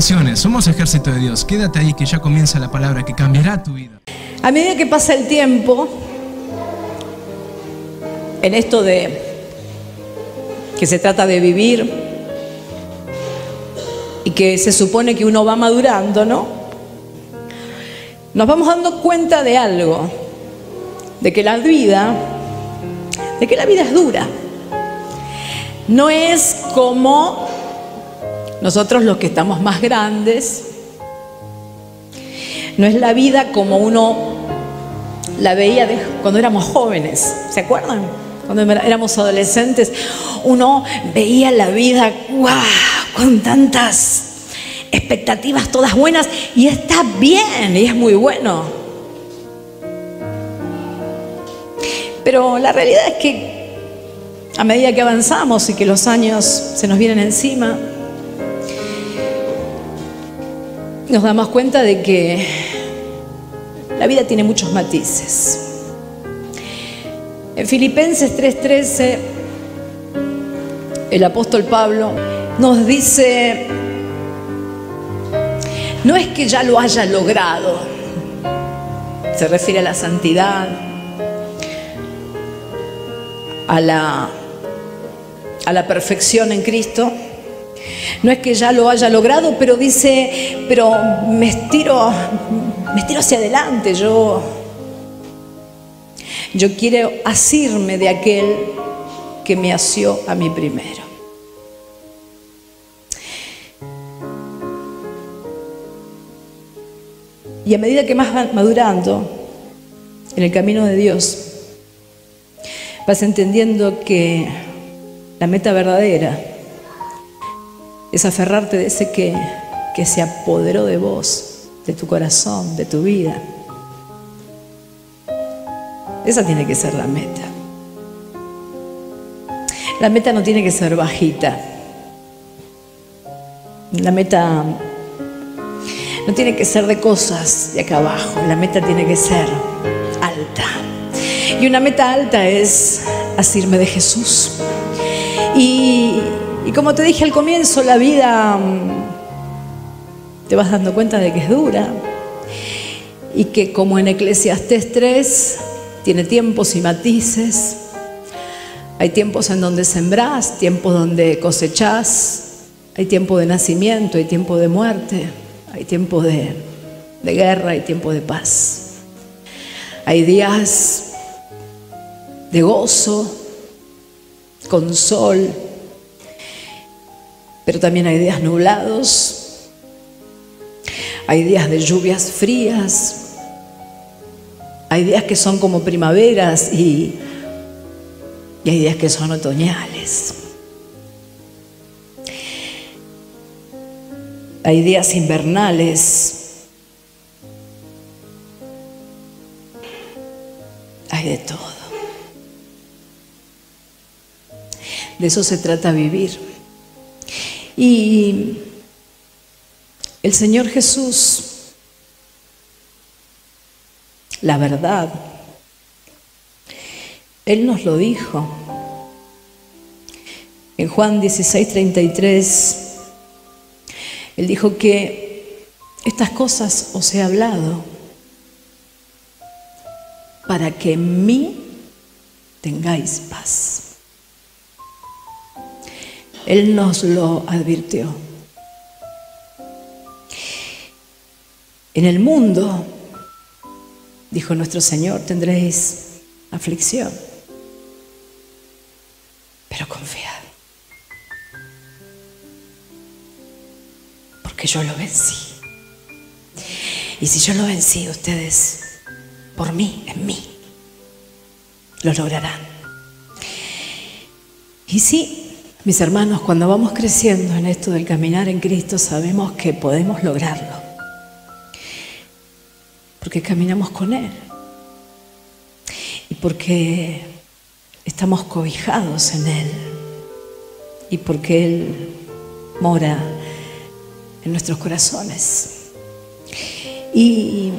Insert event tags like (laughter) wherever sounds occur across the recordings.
Somos ejército de Dios. Quédate ahí que ya comienza la palabra que cambiará tu vida. A medida que pasa el tiempo, en esto de que se trata de vivir y que se supone que uno va madurando, ¿no? Nos vamos dando cuenta de algo, de que la vida, de que la vida es dura. No es como nosotros los que estamos más grandes, no es la vida como uno la veía cuando éramos jóvenes, ¿se acuerdan? Cuando éramos adolescentes, uno veía la vida con tantas expectativas todas buenas y está bien y es muy bueno. Pero la realidad es que a medida que avanzamos y que los años se nos vienen encima, nos damos cuenta de que la vida tiene muchos matices. En Filipenses 3:13, el apóstol Pablo nos dice, no es que ya lo haya logrado, se refiere a la santidad, a la, a la perfección en Cristo, no es que ya lo haya logrado, pero dice, pero me estiro, me estiro hacia adelante, yo, yo quiero asirme de aquel que me asió a mí primero. Y a medida que más madurando en el camino de Dios, vas entendiendo que la meta verdadera es aferrarte de ese que, que se apoderó de vos, de tu corazón, de tu vida. Esa tiene que ser la meta. La meta no tiene que ser bajita. La meta no tiene que ser de cosas de acá abajo. La meta tiene que ser alta. Y una meta alta es asirme de Jesús. Y, y como te dije al comienzo, la vida mm, te vas dando cuenta de que es dura y que como en Eclesiastés 3 tiene tiempos y matices. Hay tiempos en donde sembrás, tiempos donde cosechás, hay tiempo de nacimiento, hay tiempo de muerte, hay tiempo de, de guerra, hay tiempo de paz. Hay días de gozo, con sol, pero también hay días nublados, hay días de lluvias frías, hay días que son como primaveras y, y hay días que son otoñales. Hay días invernales. Hay de todo. De eso se trata vivir. Y el Señor Jesús, la verdad, Él nos lo dijo. En Juan 16, 33, Él dijo que estas cosas os he hablado para que en mí tengáis paz. Él nos lo advirtió. En el mundo, dijo nuestro Señor, tendréis aflicción, pero confiad, porque yo lo vencí. Y si yo lo vencí, ustedes, por mí, en mí, lo lograrán. Y sí, mis hermanos, cuando vamos creciendo en esto del caminar en Cristo, sabemos que podemos lograrlo. Porque caminamos con Él. Y porque estamos cobijados en Él. Y porque Él mora en nuestros corazones. Y,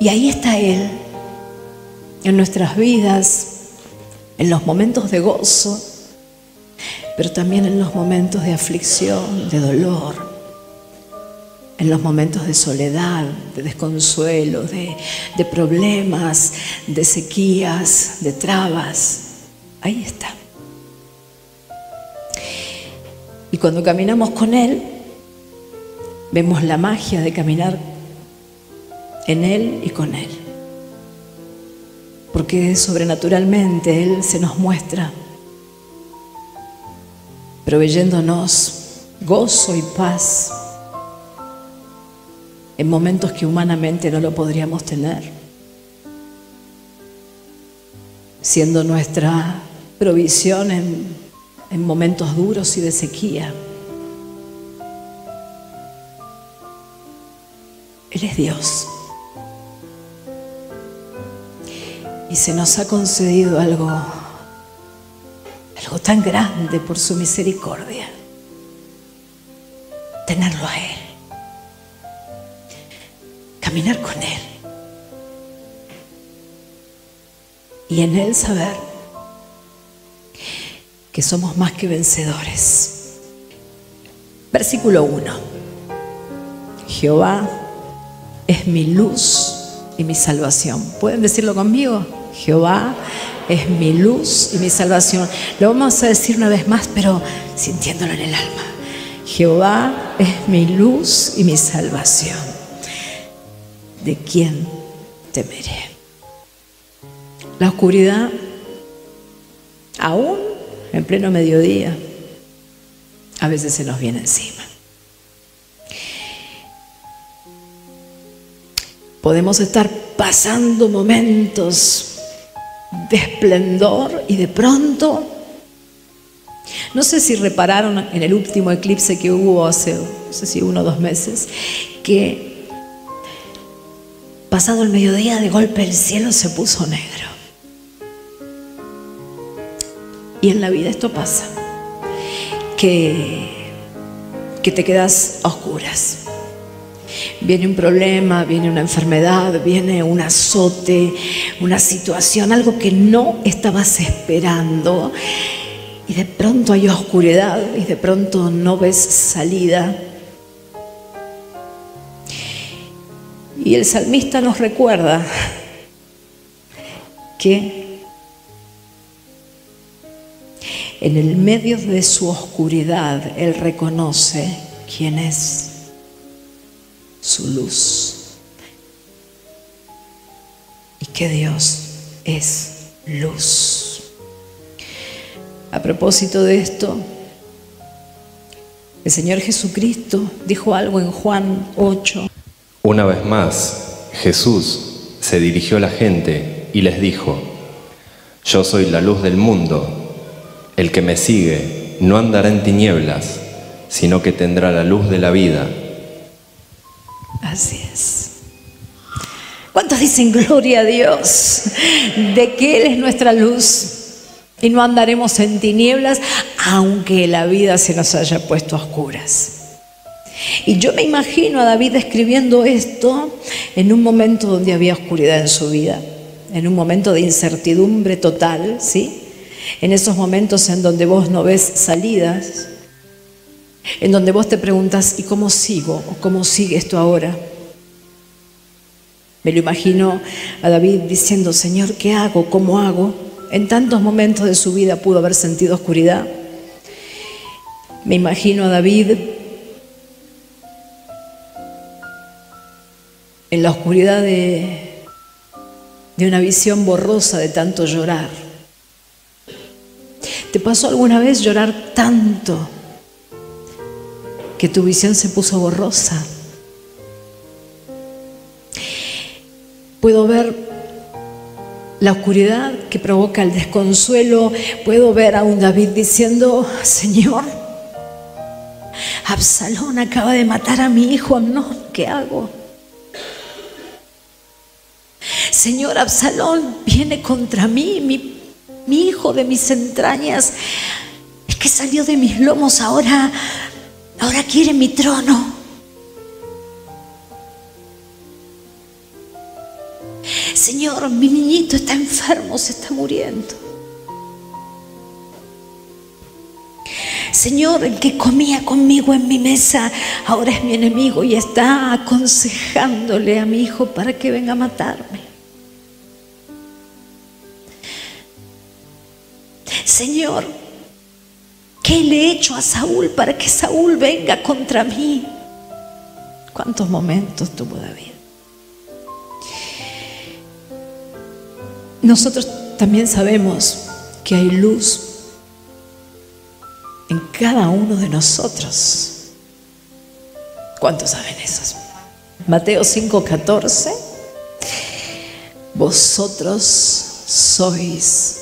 y ahí está Él, en nuestras vidas, en los momentos de gozo pero también en los momentos de aflicción, de dolor, en los momentos de soledad, de desconsuelo, de, problemas, de sequías, de trabas. Ahí está. Y cuando caminamos con Él, vemos la magia de caminar en Él y con Él. Porque sobrenaturalmente Él se nos muestra, proveyéndonos gozo y paz en momentos que humanamente no lo podríamos tener, siendo nuestra provisión en, en momentos duros y de sequía. Él es Dios. Y se nos ha concedido algo, tan grande por su misericordia, tenerlo a Él caminar con Él. Y en Él saber que somos más que vencedores. Versículo 1. Jehová es mi luz y mi salvación. ¿Pueden decirlo conmigo? Jehová es mi luz y mi salvación. Lo vamos a decir una vez más, pero sintiéndolo en el alma. Jehová es mi luz y mi salvación. ¿de quién temeré? La oscuridad, aún en pleno mediodía, a veces se nos viene encima. Podemos estar pasando momentos de esplendor y de pronto, no sé si repararon en el último eclipse que hubo hace, no sé si uno o dos meses, que Pasado el mediodía, de golpe el cielo se puso negro. Y en la vida esto pasa, que, que te quedas a oscuras. Viene un problema, viene una enfermedad, viene un azote, una situación, algo que no estabas esperando. Y de pronto hay oscuridad y de pronto no ves salida. Y el salmista nos recuerda que en el medio de su oscuridad Él reconoce quién es su luz y que Dios es luz. A propósito de esto, el Señor Jesucristo dijo algo en Juan 8. Una vez más, Jesús se dirigió a la gente y les dijo, Yo soy la luz del mundo, el que me sigue no andará en tinieblas, sino que tendrá la luz de la vida. Así es. ¿Cuántos dicen gloria a Dios de que Él es nuestra luz y no andaremos en tinieblas aunque la vida se nos haya puesto a oscuras? Y yo me imagino a David escribiendo esto en un momento donde había oscuridad en su vida, en un momento de incertidumbre total, ¿sí? En esos momentos en donde vos no ves salidas, en donde vos te preguntas, ¿y cómo sigo? ¿O cómo sigue esto ahora? Me lo imagino a David diciendo, Señor, ¿qué hago? ¿Cómo hago? En tantos momentos de su vida pudo haber sentido oscuridad. Me imagino a David en la oscuridad de, de una visión borrosa de tanto llorar. ¿Te pasó alguna vez llorar tanto que tu visión se puso borrosa? Puedo ver la oscuridad que provoca el desconsuelo. Puedo ver a un David diciendo, Señor, Absalón acaba de matar a mi hijo Amnón, ¿qué hago? Señor Absalón viene contra mí, mi, hijo de mis entrañas, el que salió de mis lomos ahora, ahora quiere mi trono. Señor, mi niñito está enfermo, se está muriendo. Señor, el que comía conmigo en mi mesa, ahora es mi enemigo y está aconsejándole a mi hijo para que venga a matarme. Señor, ¿qué le he hecho a Saúl para que Saúl venga contra mí? ¿Cuántos momentos tuvo David? Nosotros también sabemos que hay luz en cada uno de nosotros. ¿Cuántos saben eso? Mateo 5:14. Vosotros sois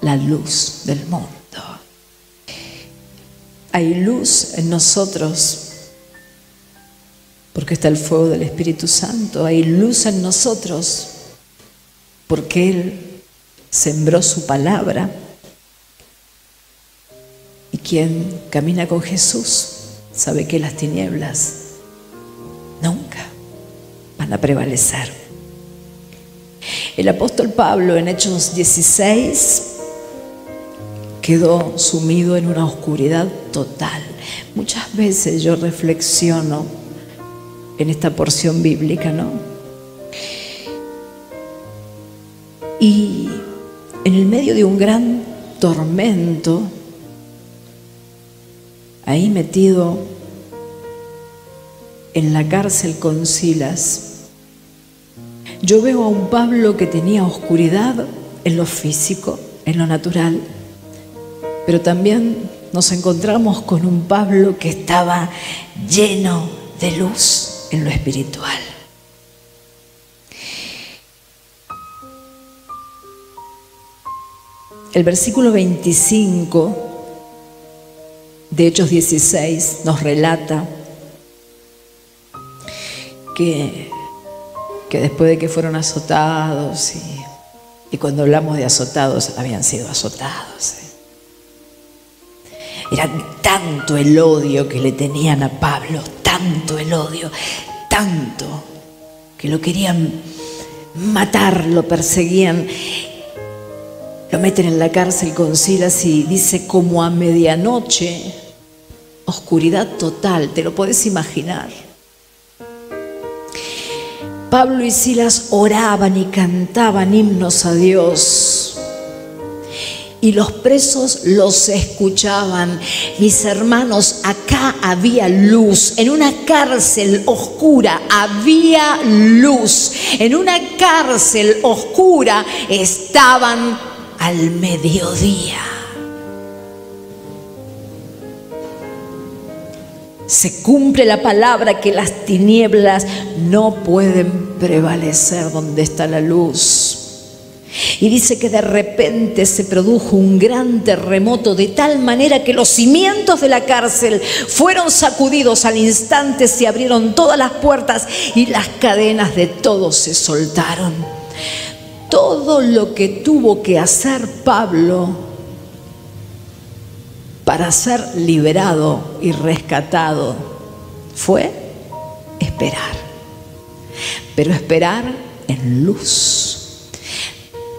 la luz del mundo. Hay luz en nosotros porque está el fuego del Espíritu Santo. Hay luz en nosotros porque Él sembró su palabra. Y quien camina con Jesús sabe que las tinieblas nunca van a prevalecer. El apóstol Pablo en Hechos 16 quedó sumido en una oscuridad total. Muchas veces yo reflexiono en esta porción bíblica, ¿no? Y en el medio de un gran tormento, ahí metido en la cárcel con Silas, yo veo a un Pablo que tenía oscuridad en lo físico, en lo natural, pero también nos encontramos con un Pablo que estaba lleno de luz en lo espiritual. El versículo 25 de Hechos 16 nos relata que, que después de que fueron azotados y, cuando hablamos de azotados habían sido azotados. Era tanto el odio que le tenían a Pablo, tanto el odio, tanto que lo querían matar, lo perseguían lo meten en la cárcel con Silas y dice como a medianoche, oscuridad total, te lo puedes imaginar. Pablo y Silas oraban y cantaban himnos a Dios. Y los presos los escuchaban. Mis hermanos, acá había luz. En una cárcel oscura había luz. En una cárcel oscura estaban al mediodía. Se cumple la palabra que las tinieblas no pueden prevalecer donde está la luz. Y dice que de repente se produjo un gran terremoto de tal manera que los cimientos de la cárcel fueron sacudidos al instante, se abrieron todas las puertas y las cadenas de todos se soltaron todo lo que tuvo que hacer Pablo para ser liberado y rescatado fue esperar. Pero esperar en luz.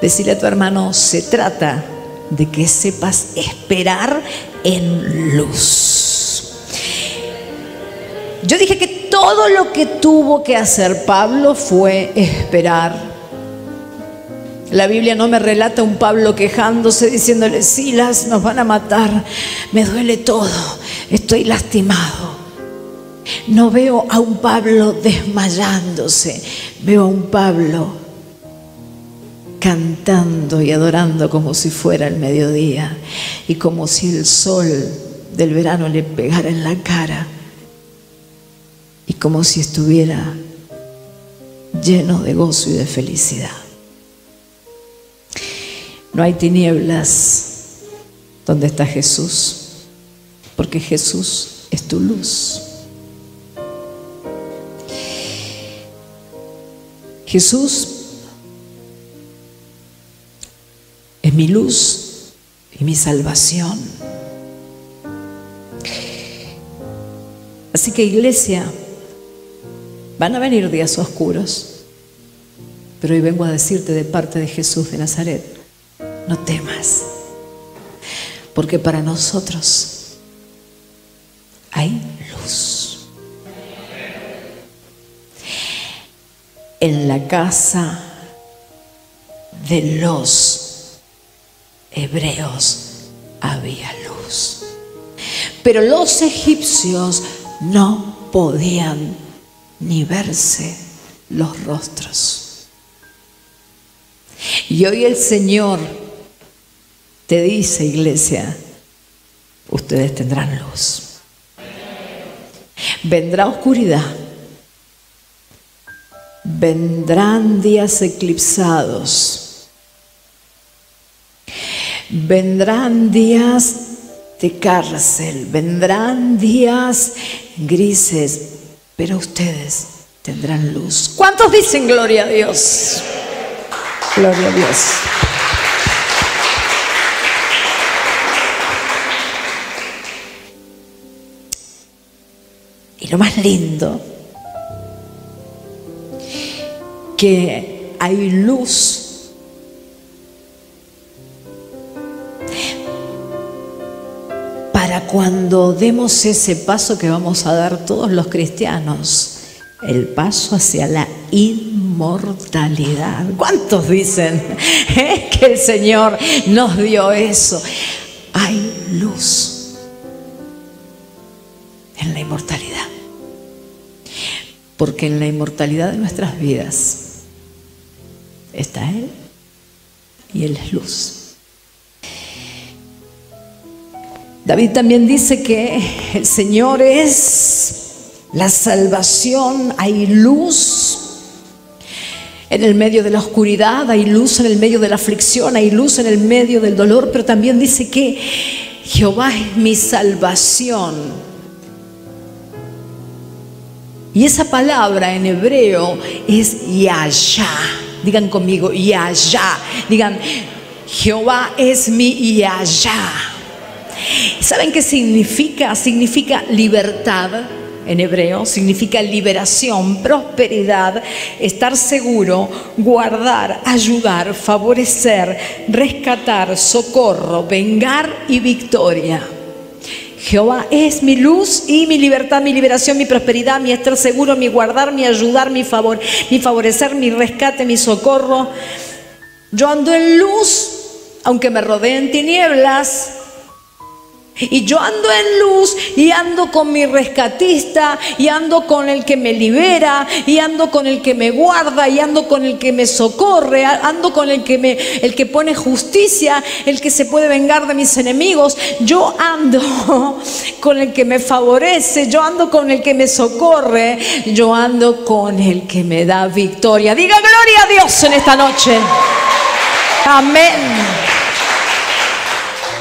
Decirle a tu hermano, se trata de que sepas esperar en luz. Yo dije que todo lo que tuvo que hacer Pablo fue esperar la Biblia no me relata un Pablo quejándose, diciéndole, Silas, nos van a matar, me duele todo, estoy lastimado. No veo a un Pablo desmayándose, veo a un Pablo cantando y adorando como si fuera el mediodía y como si el sol del verano le pegara en la cara y como si estuviera lleno de gozo y de felicidad. No hay tinieblas donde está Jesús, porque Jesús es tu luz. Jesús es mi luz y mi salvación. Así que iglesia, van a venir días oscuros, pero hoy vengo a decirte de parte de Jesús de Nazaret, no temas, Porque para nosotros hay luz. En la casa de los hebreos había luz. Pero los egipcios no podían ni verse los rostros. Y hoy el Señor te dice, iglesia, ustedes tendrán luz. Vendrá oscuridad. Vendrán días eclipsados. Vendrán días de cárcel. Vendrán días grises. Pero ustedes tendrán luz. ¿Cuántos dicen gloria a Dios? Gloria a Dios. Y lo más lindo, que hay luz para cuando demos ese paso que vamos a dar todos los cristianos, el paso hacia la inmortalidad. ¿Cuántos dicen (laughs) que el Señor nos dio eso? Hay luz en la inmortalidad. Porque en la inmortalidad de nuestras vidas está Él y Él es luz. David también dice que el Señor es la salvación, hay luz en el medio de la oscuridad, hay luz en el medio de la aflicción, hay luz en el medio del dolor, pero también dice que Jehová es mi salvación. Y esa palabra en hebreo es Yahya. Digan conmigo, Yahya. Digan, Jehová es mi Yahya. ¿Saben qué significa? Significa libertad en hebreo, significa liberación, prosperidad, estar seguro, guardar, ayudar, favorecer, rescatar, socorro, vengar y victoria. Jehová es mi luz y mi libertad, mi liberación, mi prosperidad, mi estar seguro, mi guardar, mi ayudar, mi favor, mi favorecer, mi rescate, mi socorro. Yo ando en luz, aunque me rodeen tinieblas, y yo ando en luz y ando con mi rescatista y ando con el que me libera y ando con el que me guarda y ando con el que me socorre, ando con el que me el que pone justicia, el que se puede vengar de mis enemigos. Yo ando (laughs) con el que me favorece, yo ando con el que me socorre, yo ando con el que me da victoria. Diga gloria a Dios en esta noche. Amén.